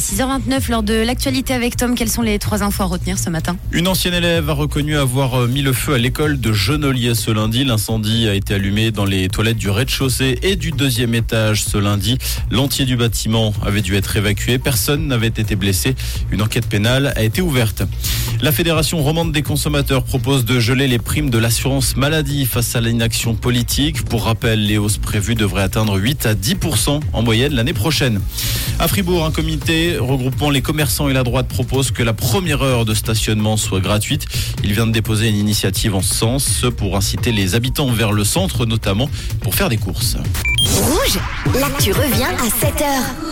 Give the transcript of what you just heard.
6h29 lors de l'actualité avec Tom. Quelles sont les trois infos à retenir ce matin? Une ancienne élève a reconnu avoir mis le feu à l'école de Genolier ce lundi. L'incendie a été allumé dans les toilettes du rez-de-chaussée et du deuxième étage ce lundi. L'entier du bâtiment avait dû être évacué. Personne n'avait été blessé. Une enquête pénale a été ouverte. La Fédération romande des consommateurs propose de geler les primes de l'assurance maladie face à l'inaction politique. Pour rappel, les hausses prévues devraient atteindre 8 à 10 en moyenne l'année prochaine. À Fribourg, un comité regroupant les commerçants et la droite propose que la première heure de stationnement soit gratuite. Il vient de déposer une initiative en ce sens pour inciter les habitants vers le centre, notamment pour faire des courses. Rouge, l'actu revient à 7 heures.